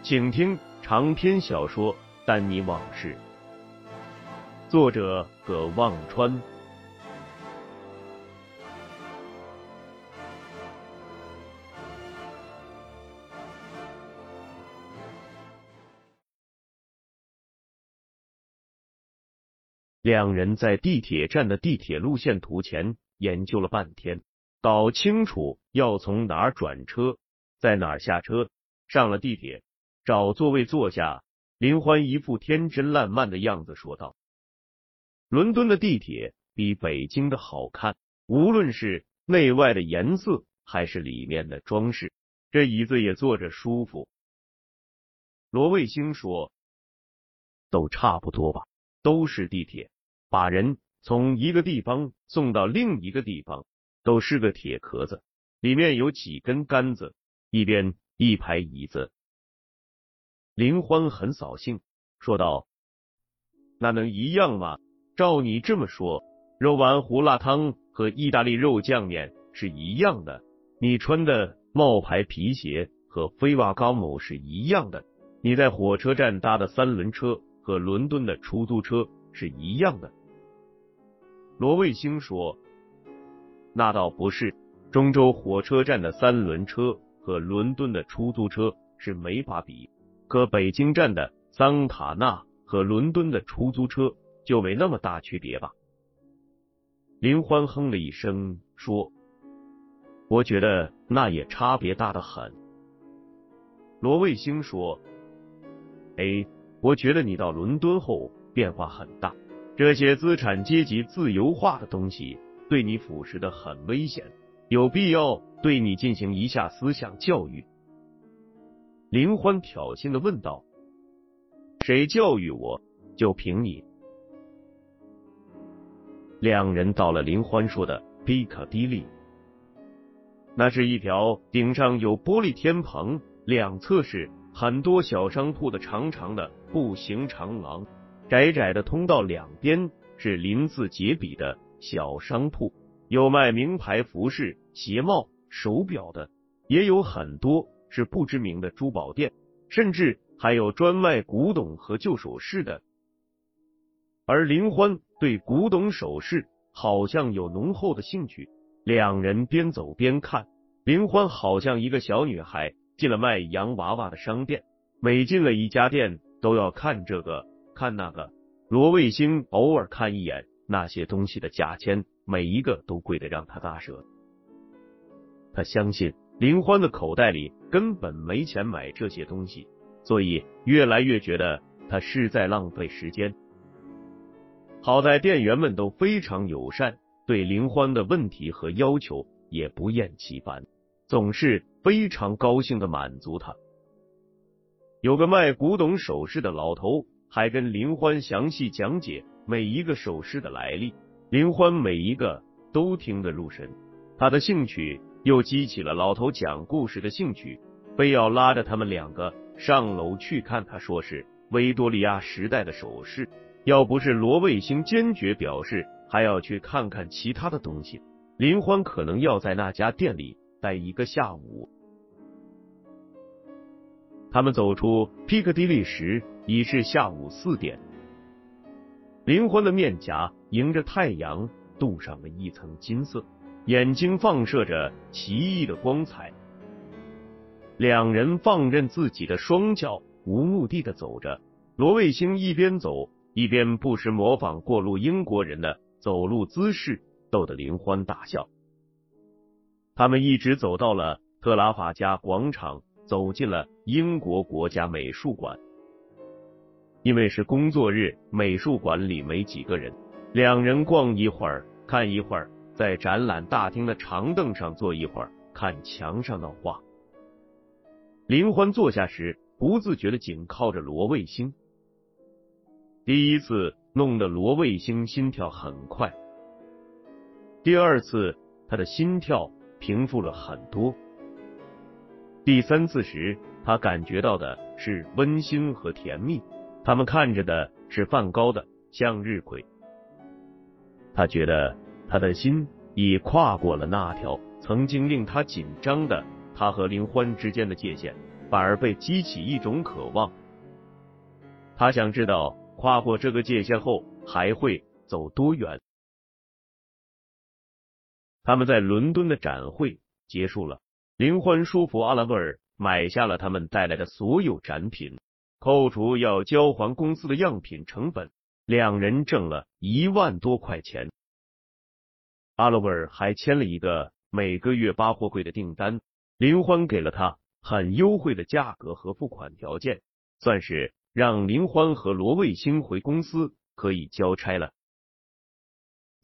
请听长篇小说《丹尼往事》，作者葛望川。两人在地铁站的地铁路线图前研究了半天，搞清楚要从哪儿转车，在哪儿下车。上了地铁。找座位坐下，林欢一副天真烂漫的样子说道：“伦敦的地铁比北京的好看，无论是内外的颜色还是里面的装饰，这椅子也坐着舒服。”罗卫星说：“都差不多吧，都是地铁，把人从一个地方送到另一个地方，都是个铁壳子，里面有几根杆子，一边一排椅子。”林欢很扫兴，说道：“那能一样吗？照你这么说，肉丸胡辣汤和意大利肉酱面是一样的，你穿的冒牌皮鞋和菲瓦高姆是一样的，你在火车站搭的三轮车和伦敦的出租车是一样的。”罗卫星说：“那倒不是，中州火车站的三轮车和伦敦的出租车是没法比。”可北京站的桑塔纳和伦敦的出租车就没那么大区别吧？林欢哼了一声说：“我觉得那也差别大的很。”罗卫星说：“哎，我觉得你到伦敦后变化很大，这些资产阶级自由化的东西对你腐蚀的很危险，有必要对你进行一下思想教育。”林欢挑衅的问道：“谁教育我？就凭你？”两人到了林欢说的比卡迪利，那是一条顶上有玻璃天棚、两侧是很多小商铺的长长的步行长廊，窄窄的通道两边是鳞次栉比的小商铺，有卖名牌服饰、鞋帽、手表的，也有很多。是不知名的珠宝店，甚至还有专卖古董和旧首饰的。而林欢对古董首饰好像有浓厚的兴趣。两人边走边看，林欢好像一个小女孩进了卖洋娃娃的商店，每进了一家店都要看这个看那个。罗卫星偶尔看一眼那些东西的价钱，每一个都贵得让他大舌。他相信。林欢的口袋里根本没钱买这些东西，所以越来越觉得他是在浪费时间。好在店员们都非常友善，对林欢的问题和要求也不厌其烦，总是非常高兴的满足他。有个卖古董首饰的老头，还跟林欢详细讲解每一个首饰的来历，林欢每一个都听得入神，他的兴趣。又激起了老头讲故事的兴趣，非要拉着他们两个上楼去看。他说是维多利亚时代的首饰，要不是罗卫星坚决表示还要去看看其他的东西，林欢可能要在那家店里待一个下午。他们走出皮克迪利时已是下午四点，林欢的面颊迎着太阳镀上了一层金色。眼睛放射着奇异的光彩，两人放任自己的双脚无目的的走着。罗卫星一边走一边不时模仿过路英国人的走路姿势，逗得林欢大笑。他们一直走到了特拉法加广场，走进了英国国家美术馆。因为是工作日，美术馆里没几个人。两人逛一会儿，看一会儿，在展览大厅的长凳上坐一会儿，看墙上的画。林欢坐下时，不自觉的紧靠着罗卫星。第一次弄得罗卫星心跳很快，第二次他的心跳平复了很多，第三次时他感觉到的是温馨和甜蜜。他们看着的是梵高的向日葵，他觉得他的心已跨过了那条曾经令他紧张的他和林欢之间的界限，反而被激起一种渴望。他想知道跨过这个界限后还会走多远。他们在伦敦的展会结束了，林欢说服阿拉维尔买下了他们带来的所有展品。扣除要交还公司的样品成本，两人挣了一万多块钱。阿罗维尔还签了一个每个月八货柜的订单，林欢给了他很优惠的价格和付款条件，算是让林欢和罗卫星回公司可以交差了。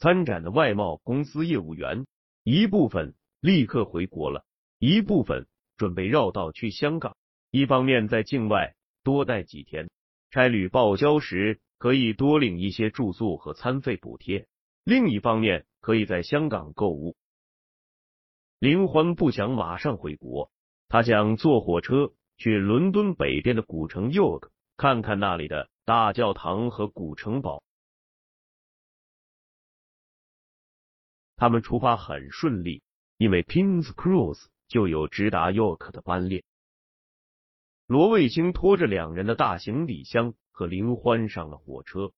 参展的外贸公司业务员一部分立刻回国了，一部分准备绕道去香港，一方面在境外。多待几天，差旅报销时可以多领一些住宿和餐费补贴。另一方面，可以在香港购物。林欢不想马上回国，他想坐火车去伦敦北边的古城 York 看看那里的大教堂和古城堡。他们出发很顺利，因为 Kings Cross 就有直达 York 的班列。罗卫星拖着两人的大行李箱和林欢上了火车。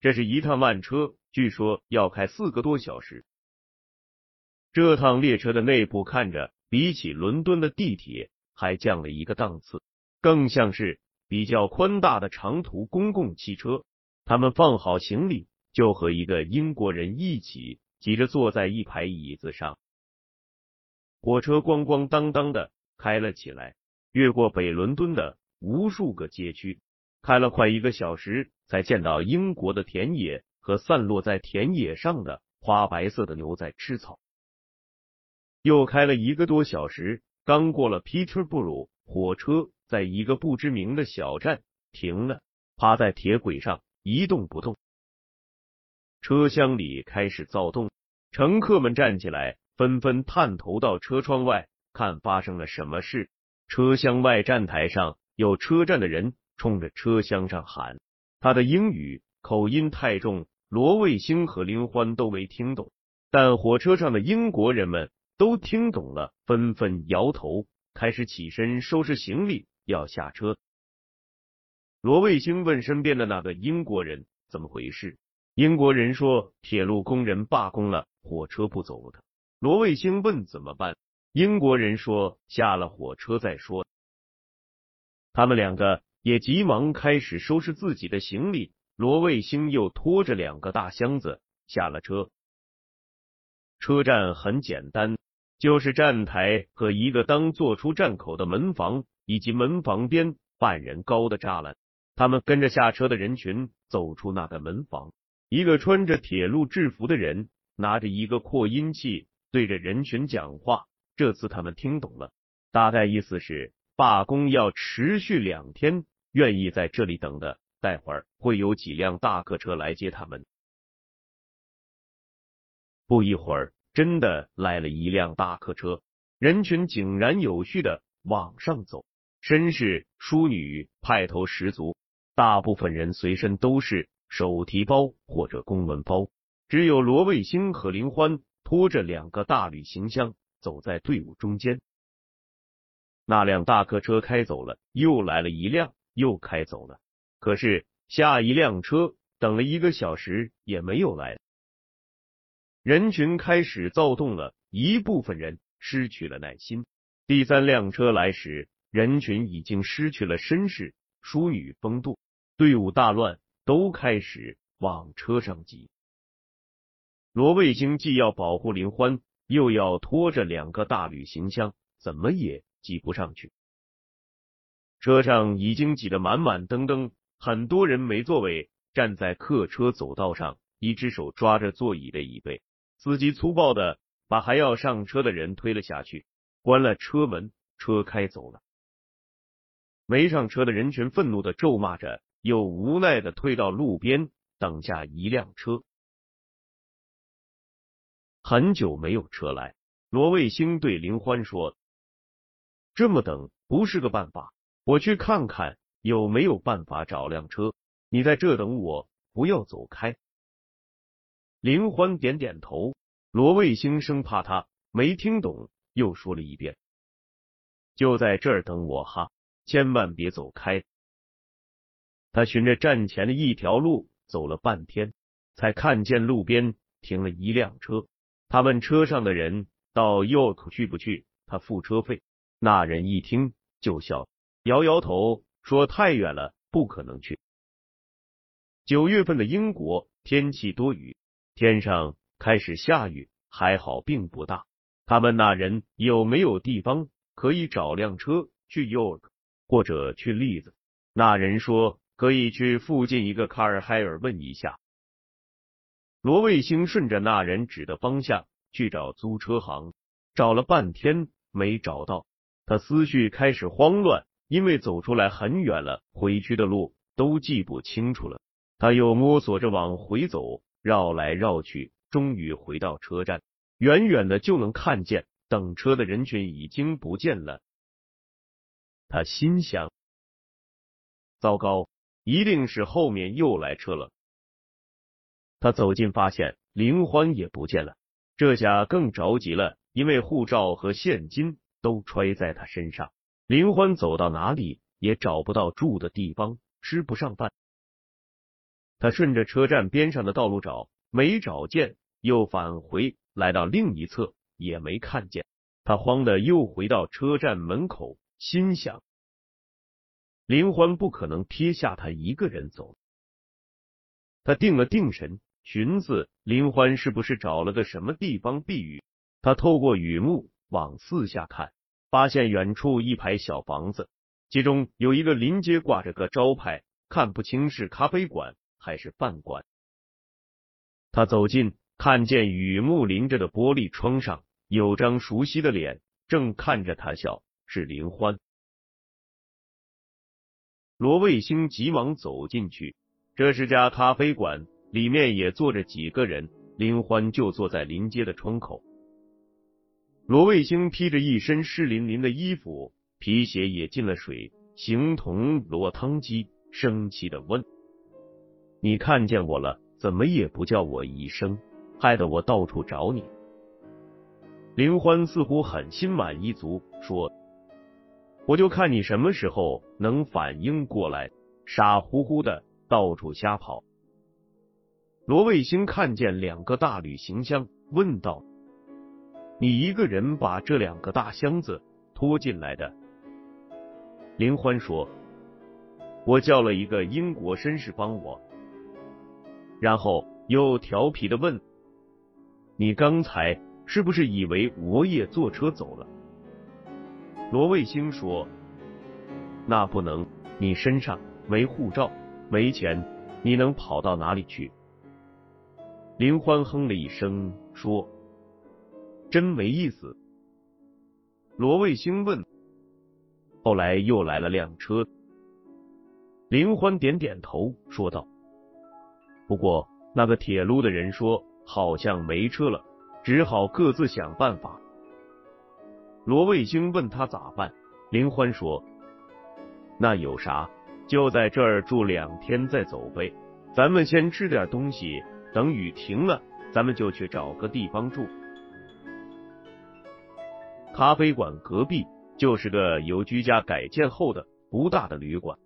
这是一趟慢车，据说要开四个多小时。这趟列车的内部看着比起伦敦的地铁还降了一个档次，更像是比较宽大的长途公共汽车。他们放好行李，就和一个英国人一起挤着坐在一排椅子上。火车咣咣当当的开了起来。越过北伦敦的无数个街区，开了快一个小时，才见到英国的田野和散落在田野上的花白色的牛在吃草。又开了一个多小时，刚过了 Peter Bru 火车在一个不知名的小站停了，趴在铁轨上一动不动。车厢里开始躁动，乘客们站起来，纷纷探头到车窗外看发生了什么事。车厢外站台上有车站的人冲着车厢上喊，他的英语口音太重，罗卫星和林欢都没听懂，但火车上的英国人们都听懂了，纷纷摇头，开始起身收拾行李要下车。罗卫星问身边的那个英国人怎么回事，英国人说铁路工人罢工了，火车不走了。罗卫星问怎么办？英国人说：“下了火车再说。”他们两个也急忙开始收拾自己的行李。罗卫星又拖着两个大箱子下了车。车站很简单，就是站台和一个当做出站口的门房，以及门房边半人高的栅栏。他们跟着下车的人群走出那个门房，一个穿着铁路制服的人拿着一个扩音器对着人群讲话。这次他们听懂了，大概意思是罢工要持续两天，愿意在这里等的，待会儿会有几辆大客车来接他们。不一会儿，真的来了一辆大客车，人群井然有序的往上走，绅士、淑女派头十足，大部分人随身都是手提包或者公文包，只有罗卫星和林欢拖着两个大旅行箱。走在队伍中间，那辆大客车开走了，又来了一辆，又开走了。可是下一辆车等了一个小时也没有来，人群开始躁动了，一部分人失去了耐心，第三辆车来时，人群已经失去了绅士、淑女风度，队伍大乱，都开始往车上挤。罗卫星既要保护林欢，又要拖着两个大旅行箱，怎么也挤不上去。车上已经挤得满满登登，很多人没座位，站在客车走道上，一只手抓着座椅的椅背。司机粗暴的把还要上车的人推了下去，关了车门，车开走了。没上车的人群愤怒的咒骂着，又无奈的退到路边，等下一辆车。很久没有车来，罗卫星对林欢说：“这么等不是个办法，我去看看有没有办法找辆车。你在这等我，不要走开。”林欢点点头。罗卫星生怕他没听懂，又说了一遍：“就在这儿等我哈，千万别走开。”他循着站前的一条路走了半天，才看见路边停了一辆车。他问车上的人到 York 去不去？他付车费。那人一听就笑，摇摇头说太远了，不可能去。九月份的英国天气多雨，天上开始下雨，还好并不大。他问那人有没有地方可以找辆车去 York 或者去利子。那人说可以去附近一个卡尔海尔问一下。罗卫星顺着那人指的方向去找租车行，找了半天没找到，他思绪开始慌乱，因为走出来很远了，回去的路都记不清楚了。他又摸索着往回走，绕来绕去，终于回到车站，远远的就能看见等车的人群已经不见了。他心想：糟糕，一定是后面又来车了。他走近，发现林欢也不见了，这下更着急了，因为护照和现金都揣在他身上。林欢走到哪里也找不到住的地方，吃不上饭。他顺着车站边上的道路找，没找见，又返回来到另一侧，也没看见。他慌的又回到车站门口，心想：林欢不可能撇下他一个人走。他定了定神。寻思林欢是不是找了个什么地方避雨？他透过雨幕往四下看，发现远处一排小房子，其中有一个临街挂着个招牌，看不清是咖啡馆还是饭馆。他走近，看见雨幕临着的玻璃窗上有张熟悉的脸，正看着他笑，是林欢。罗卫星急忙走进去，这是家咖啡馆。里面也坐着几个人，林欢就坐在临街的窗口。罗卫星披着一身湿淋淋的衣服，皮鞋也进了水，形同落汤鸡，生气的问：“你看见我了，怎么也不叫我一声，害得我到处找你？”林欢似乎很心满意足，说：“我就看你什么时候能反应过来，傻乎乎的到处瞎跑。”罗卫星看见两个大旅行箱，问道：“你一个人把这两个大箱子拖进来的？”林欢说：“我叫了一个英国绅士帮我。”然后又调皮的问：“你刚才是不是以为我也坐车走了？”罗卫星说：“那不能，你身上没护照，没钱，你能跑到哪里去？”林欢哼了一声，说：“真没意思。”罗卫星问：“后来又来了辆车。”林欢点点头，说道：“不过那个铁路的人说，好像没车了，只好各自想办法。”罗卫星问他咋办，林欢说：“那有啥？就在这儿住两天再走呗。咱们先吃点东西。”等雨停了，咱们就去找个地方住。咖啡馆隔壁就是个由居家改建后的不大的旅馆。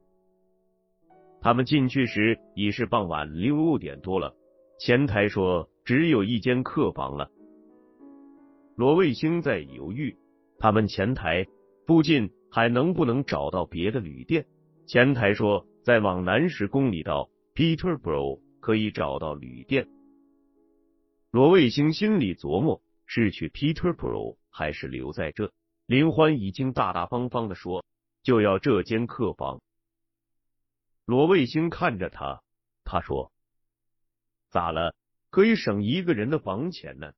他们进去时已是傍晚六点多了，前台说只有一间客房了。罗卫星在犹豫，他问前台附近还能不能找到别的旅店。前台说，再往南十公里到 Peterborough 可以找到旅店。罗卫星心里琢磨：是去 Peterborough 还是留在这？林欢已经大大方方的说，就要这间客房。罗卫星看着他，他说：“咋了？可以省一个人的房钱呢。”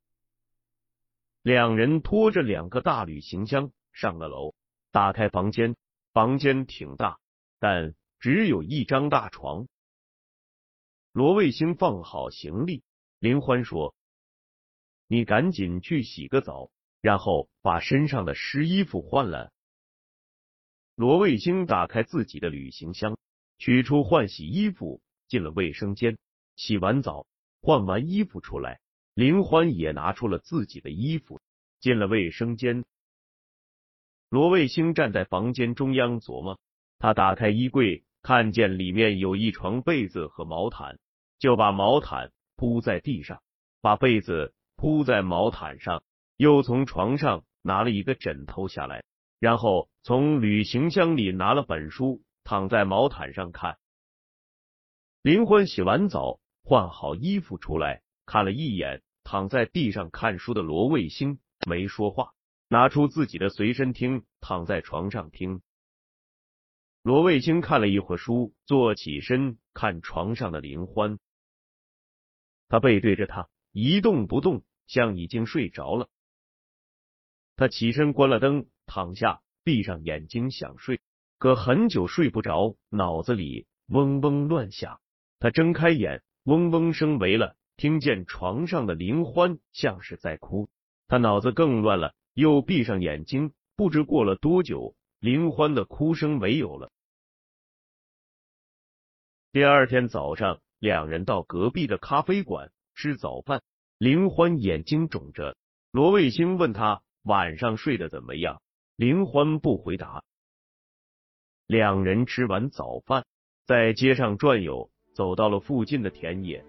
两人拖着两个大旅行箱上了楼，打开房间，房间挺大，但只有一张大床。罗卫星放好行李，林欢说：“你赶紧去洗个澡，然后把身上的湿衣服换了。”罗卫星打开自己的旅行箱，取出换洗衣服，进了卫生间，洗完澡，换完衣服出来。林欢也拿出了自己的衣服，进了卫生间。罗卫星站在房间中央琢磨，他打开衣柜，看见里面有一床被子和毛毯，就把毛毯铺在地上，把被子铺在毛毯上，又从床上拿了一个枕头下来，然后从旅行箱里拿了本书，躺在毛毯上看。林欢洗完澡，换好衣服出来，看了一眼。躺在地上看书的罗卫星没说话，拿出自己的随身听，躺在床上听。罗卫星看了一会儿书，坐起身看床上的林欢，他背对着他一动不动，像已经睡着了。他起身关了灯，躺下，闭上眼睛想睡，可很久睡不着，脑子里嗡嗡乱响。他睁开眼，嗡嗡声没了。听见床上的林欢像是在哭，他脑子更乱了，又闭上眼睛。不知过了多久，林欢的哭声没有了。第二天早上，两人到隔壁的咖啡馆吃早饭。林欢眼睛肿着，罗卫星问他晚上睡得怎么样，林欢不回答。两人吃完早饭，在街上转悠，走到了附近的田野。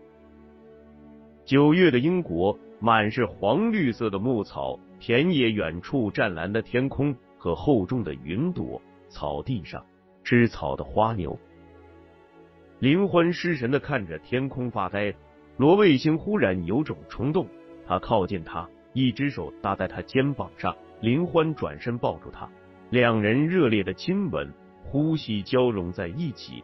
九月的英国，满是黄绿色的牧草田野，远处湛蓝的天空和厚重的云朵，草地上吃草的花牛。林欢失神的看着天空发呆。罗卫星忽然有种冲动，他靠近他，一只手搭在他肩膀上。林欢转身抱住他，两人热烈的亲吻，呼吸交融在一起。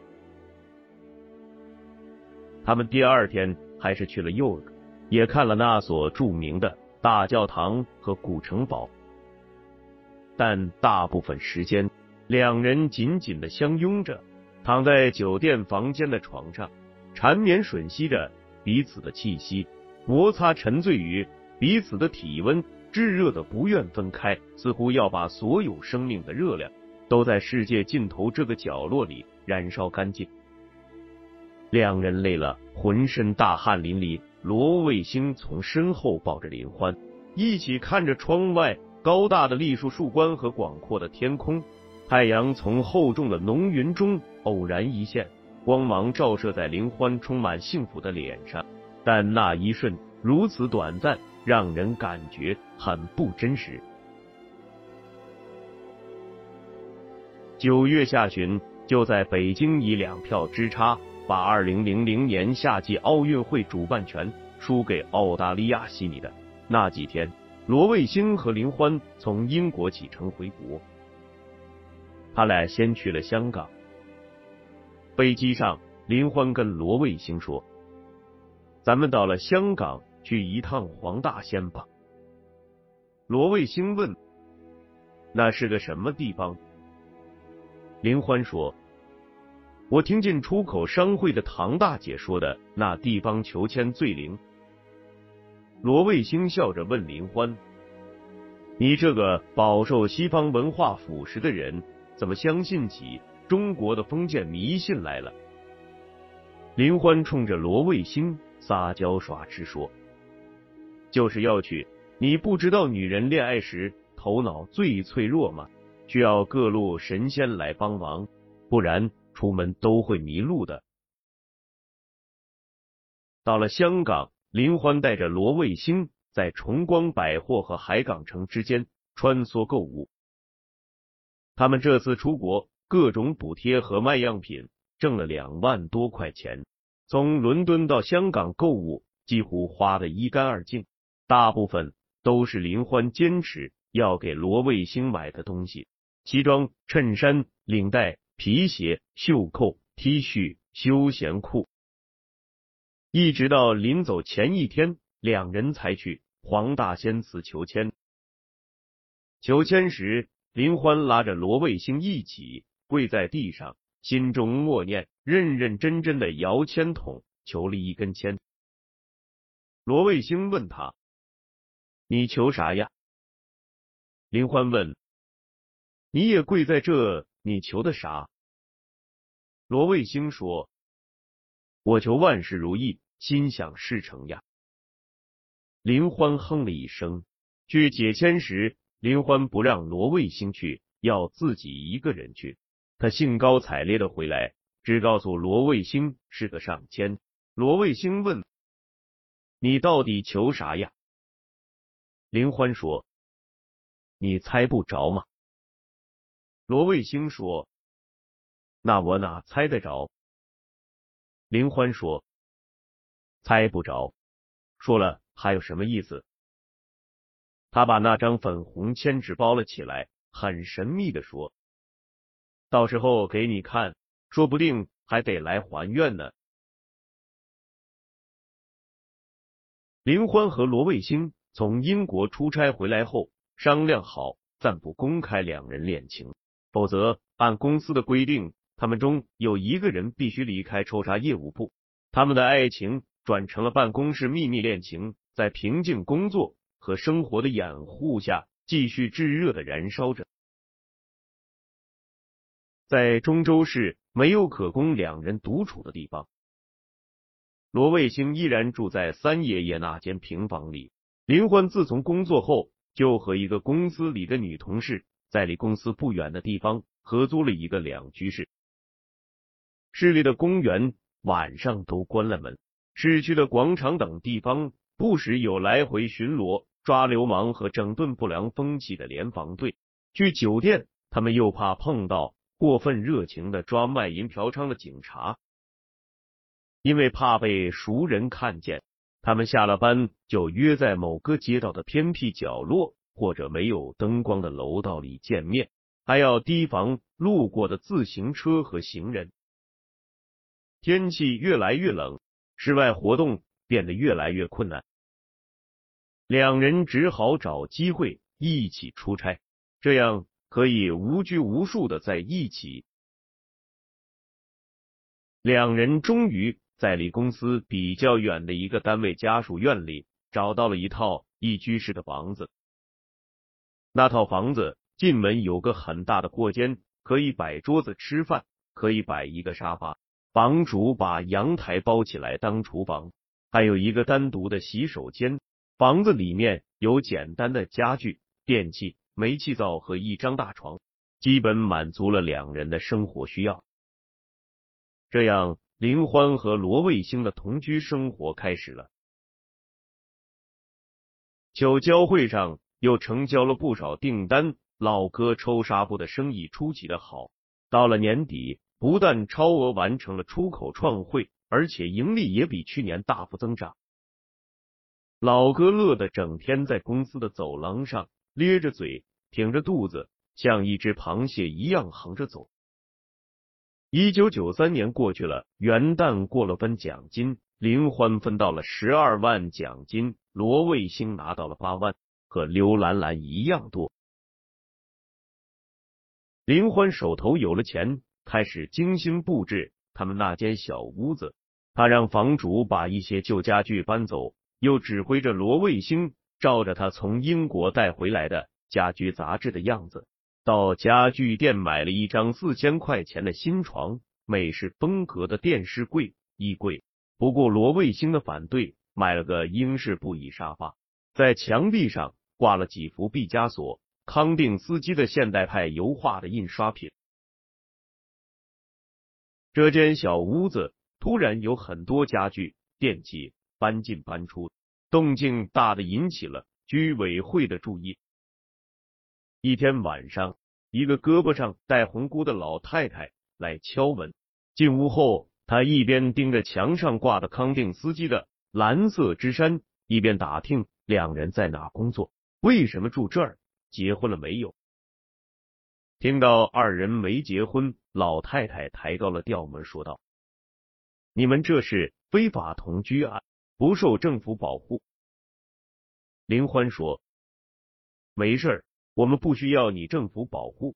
他们第二天还是去了幼儿。也看了那所著名的大教堂和古城堡，但大部分时间，两人紧紧的相拥着，躺在酒店房间的床上，缠绵吮吸着彼此的气息，摩擦沉醉于彼此的体温，炙热的不愿分开，似乎要把所有生命的热量都在世界尽头这个角落里燃烧干净。两人累了，浑身大汗淋漓。罗卫星从身后抱着林欢，一起看着窗外高大的栗树树冠和广阔的天空。太阳从厚重的浓云中偶然一现，光芒照射在林欢充满幸福的脸上。但那一瞬如此短暂，让人感觉很不真实。九月下旬，就在北京以两票之差。把二零零零年夏季奥运会主办权输给澳大利亚悉尼的那几天，罗卫星和林欢从英国启程回国。他俩先去了香港。飞机上，林欢跟罗卫星说：“咱们到了香港，去一趟黄大仙吧。”罗卫星问：“那是个什么地方？”林欢说。我听见出口商会的唐大姐说的，那地方求签最灵。罗卫星笑着问林欢：“你这个饱受西方文化腐蚀的人，怎么相信起中国的封建迷信来了？”林欢冲着罗卫星撒娇耍痴说：“就是要去，你不知道女人恋爱时头脑最脆弱吗？需要各路神仙来帮忙，不然。”出门都会迷路的。到了香港，林欢带着罗卫星在崇光百货和海港城之间穿梭购物。他们这次出国，各种补贴和卖样品，挣了两万多块钱。从伦敦到香港购物，几乎花得一干二净。大部分都是林欢坚持要给罗卫星买的东西：西装、衬衫、领带、皮鞋、袖扣、T 恤、休闲裤。一直到临走前一天，两人才去黄大仙祠求签。求签时，林欢拉着罗卫星一起跪在地上，心中默念，认认真真的摇签筒，求了一根签。罗卫星问他：“你求啥呀？”林欢问：“你也跪在这，你求的啥？”罗卫星说。我求万事如意，心想事成呀。林欢哼了一声。去解签时，林欢不让罗卫星去，要自己一个人去。他兴高采烈的回来，只告诉罗卫星是个上签。罗卫星问：“你到底求啥呀？”林欢说：“你猜不着吗？”罗卫星说：“那我哪猜得着？”林欢说：“猜不着，说了还有什么意思？”他把那张粉红签纸包了起来，很神秘的说：“到时候给你看，说不定还得来还愿呢。”林欢和罗卫星从英国出差回来后，商量好暂不公开两人恋情，否则按公司的规定。他们中有一个人必须离开抽查业务部，他们的爱情转成了办公室秘密恋情，在平静工作和生活的掩护下，继续炙热的燃烧着。在中州市没有可供两人独处的地方，罗卫星依然住在三爷爷那间平房里。林欢自从工作后，就和一个公司里的女同事在离公司不远的地方合租了一个两居室。市里的公园晚上都关了门，市区的广场等地方不时有来回巡逻、抓流氓和整顿不良风气的联防队。去酒店，他们又怕碰到过分热情的抓卖淫嫖娼的警察，因为怕被熟人看见，他们下了班就约在某个街道的偏僻角落或者没有灯光的楼道里见面，还要提防路过的自行车和行人。天气越来越冷，室外活动变得越来越困难，两人只好找机会一起出差，这样可以无拘无束的在一起。两人终于在离公司比较远的一个单位家属院里找到了一套一居室的房子。那套房子进门有个很大的过间，可以摆桌子吃饭，可以摆一个沙发。房主把阳台包起来当厨房，还有一个单独的洗手间。房子里面有简单的家具、电器、煤气灶和一张大床，基本满足了两人的生活需要。这样，林欢和罗卫星的同居生活开始了。酒交会上又成交了不少订单，老哥抽纱布的生意出奇的好。到了年底。不但超额完成了出口创汇，而且盈利也比去年大幅增长。老哥乐得整天在公司的走廊上咧着嘴，挺着肚子，像一只螃蟹一样横着走。一九九三年过去了，元旦过了分奖金，林欢分到了十二万奖金，罗卫星拿到了八万，和刘兰兰一样多。林欢手头有了钱。开始精心布置他们那间小屋子，他让房主把一些旧家具搬走，又指挥着罗卫星照着他从英国带回来的家居杂志的样子，到家具店买了一张四千块钱的新床、美式风格的电视柜、衣柜。不过罗卫星的反对，买了个英式布艺沙发，在墙壁上挂了几幅毕加索、康定斯基的现代派油画的印刷品。这间小屋子突然有很多家具、电器搬进搬出，动静大的引起了居委会的注意。一天晚上，一个胳膊上戴红箍的老太太来敲门。进屋后，她一边盯着墙上挂的康定斯基的蓝色之衫，一边打听两人在哪工作，为什么住这儿，结婚了没有。听到二人没结婚，老太太抬高了调门，说道：“你们这是非法同居啊，不受政府保护。”林欢说：“没事儿，我们不需要你政府保护。”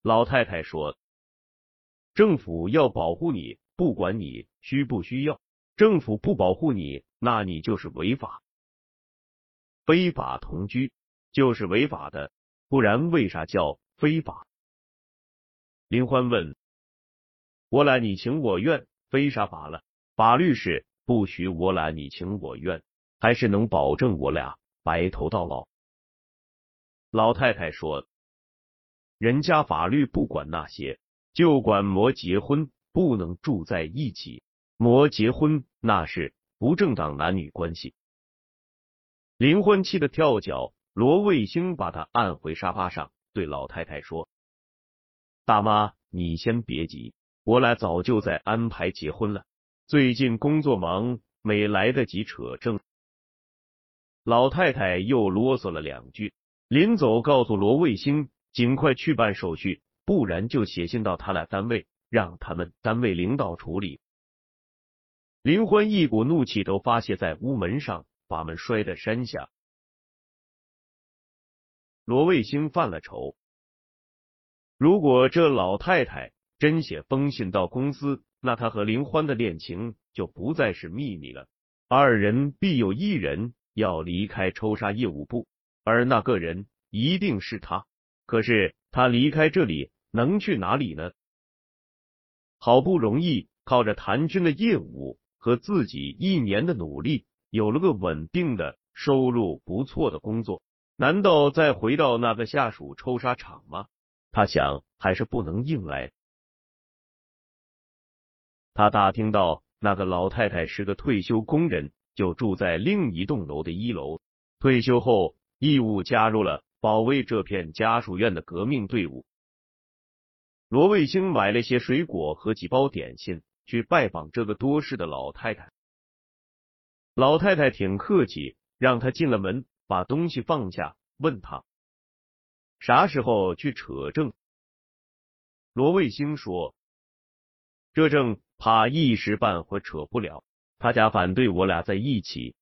老太太说。政府要保护你，不管你需不需要。政府不保护你，那你就是违法。非法同居就是违法的，不然为啥叫非法？林欢问：“我懒你情我愿，非啥法了？法律是不许我懒你情我愿，还是能保证我俩白头到老？”老太太说：“人家法律不管那些。”就管魔结婚不能住在一起，魔结婚那是不正当男女关系。林欢气得跳脚，罗卫星把他按回沙发上，对老太太说：“大妈，你先别急，我俩早就在安排结婚了，最近工作忙，没来得及扯证。”老太太又啰嗦了两句，临走告诉罗卫星尽快去办手续。不然就写信到他俩单位，让他们单位领导处理。林欢一股怒气都发泄在屋门上，把门摔在山下。罗卫星犯了愁，如果这老太太真写封信到公司，那他和林欢的恋情就不再是秘密了。二人必有一人要离开抽沙业务部，而那个人一定是他。可是他离开这里。能去哪里呢？好不容易靠着谭军的业务和自己一年的努力，有了个稳定的收入不错的工作，难道再回到那个下属抽沙厂吗？他想，还是不能硬来。他打听到那个老太太是个退休工人，就住在另一栋楼的一楼。退休后，义务加入了保卫这片家属院的革命队伍。罗卫星买了些水果和几包点心，去拜访这个多事的老太太。老太太挺客气，让他进了门，把东西放下，问他啥时候去扯证。罗卫星说：“这证怕一时半会扯不了，他家反对我俩在一起。”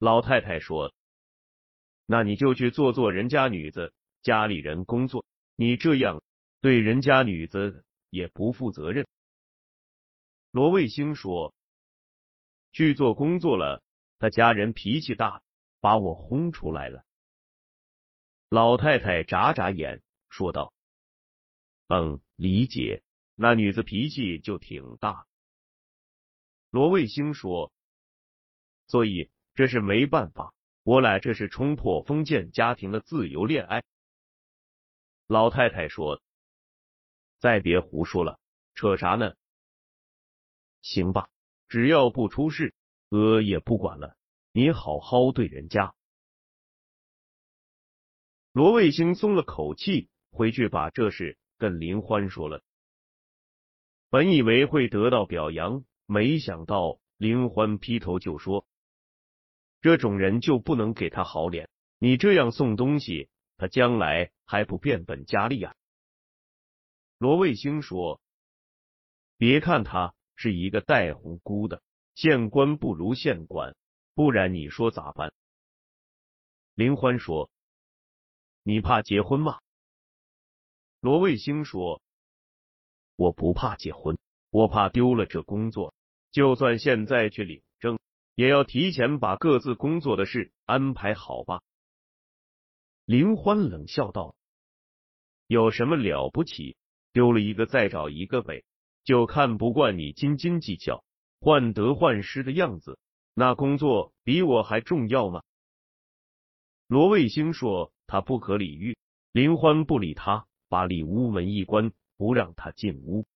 老太太说：“那你就去做做人家女子，家里人工作，你这样。”对人家女子也不负责任。罗卫星说：“去做工作了，他家人脾气大，把我轰出来了。”老太太眨眨眼，说道：“嗯，理解。那女子脾气就挺大。”罗卫星说：“所以这是没办法，我俩这是冲破封建家庭的自由恋爱。”老太太说。再别胡说了，扯啥呢？行吧，只要不出事，哥也不管了。你好好对人家。罗卫星松了口气，回去把这事跟林欢说了。本以为会得到表扬，没想到林欢劈头就说：“这种人就不能给他好脸。你这样送东西，他将来还不变本加厉啊？”罗卫星说：“别看他是一个带红箍的，县官不如县管，不然你说咋办？”林欢说：“你怕结婚吗？”罗卫星说：“我不怕结婚，我怕丢了这工作。就算现在去领证，也要提前把各自工作的事安排好吧。”林欢冷笑道：“有什么了不起？”丢了一个再找一个呗，就看不惯你斤斤计较、患得患失的样子。那工作比我还重要吗？罗卫星说他不可理喻，林欢不理他，把里屋门一关，不让他进屋。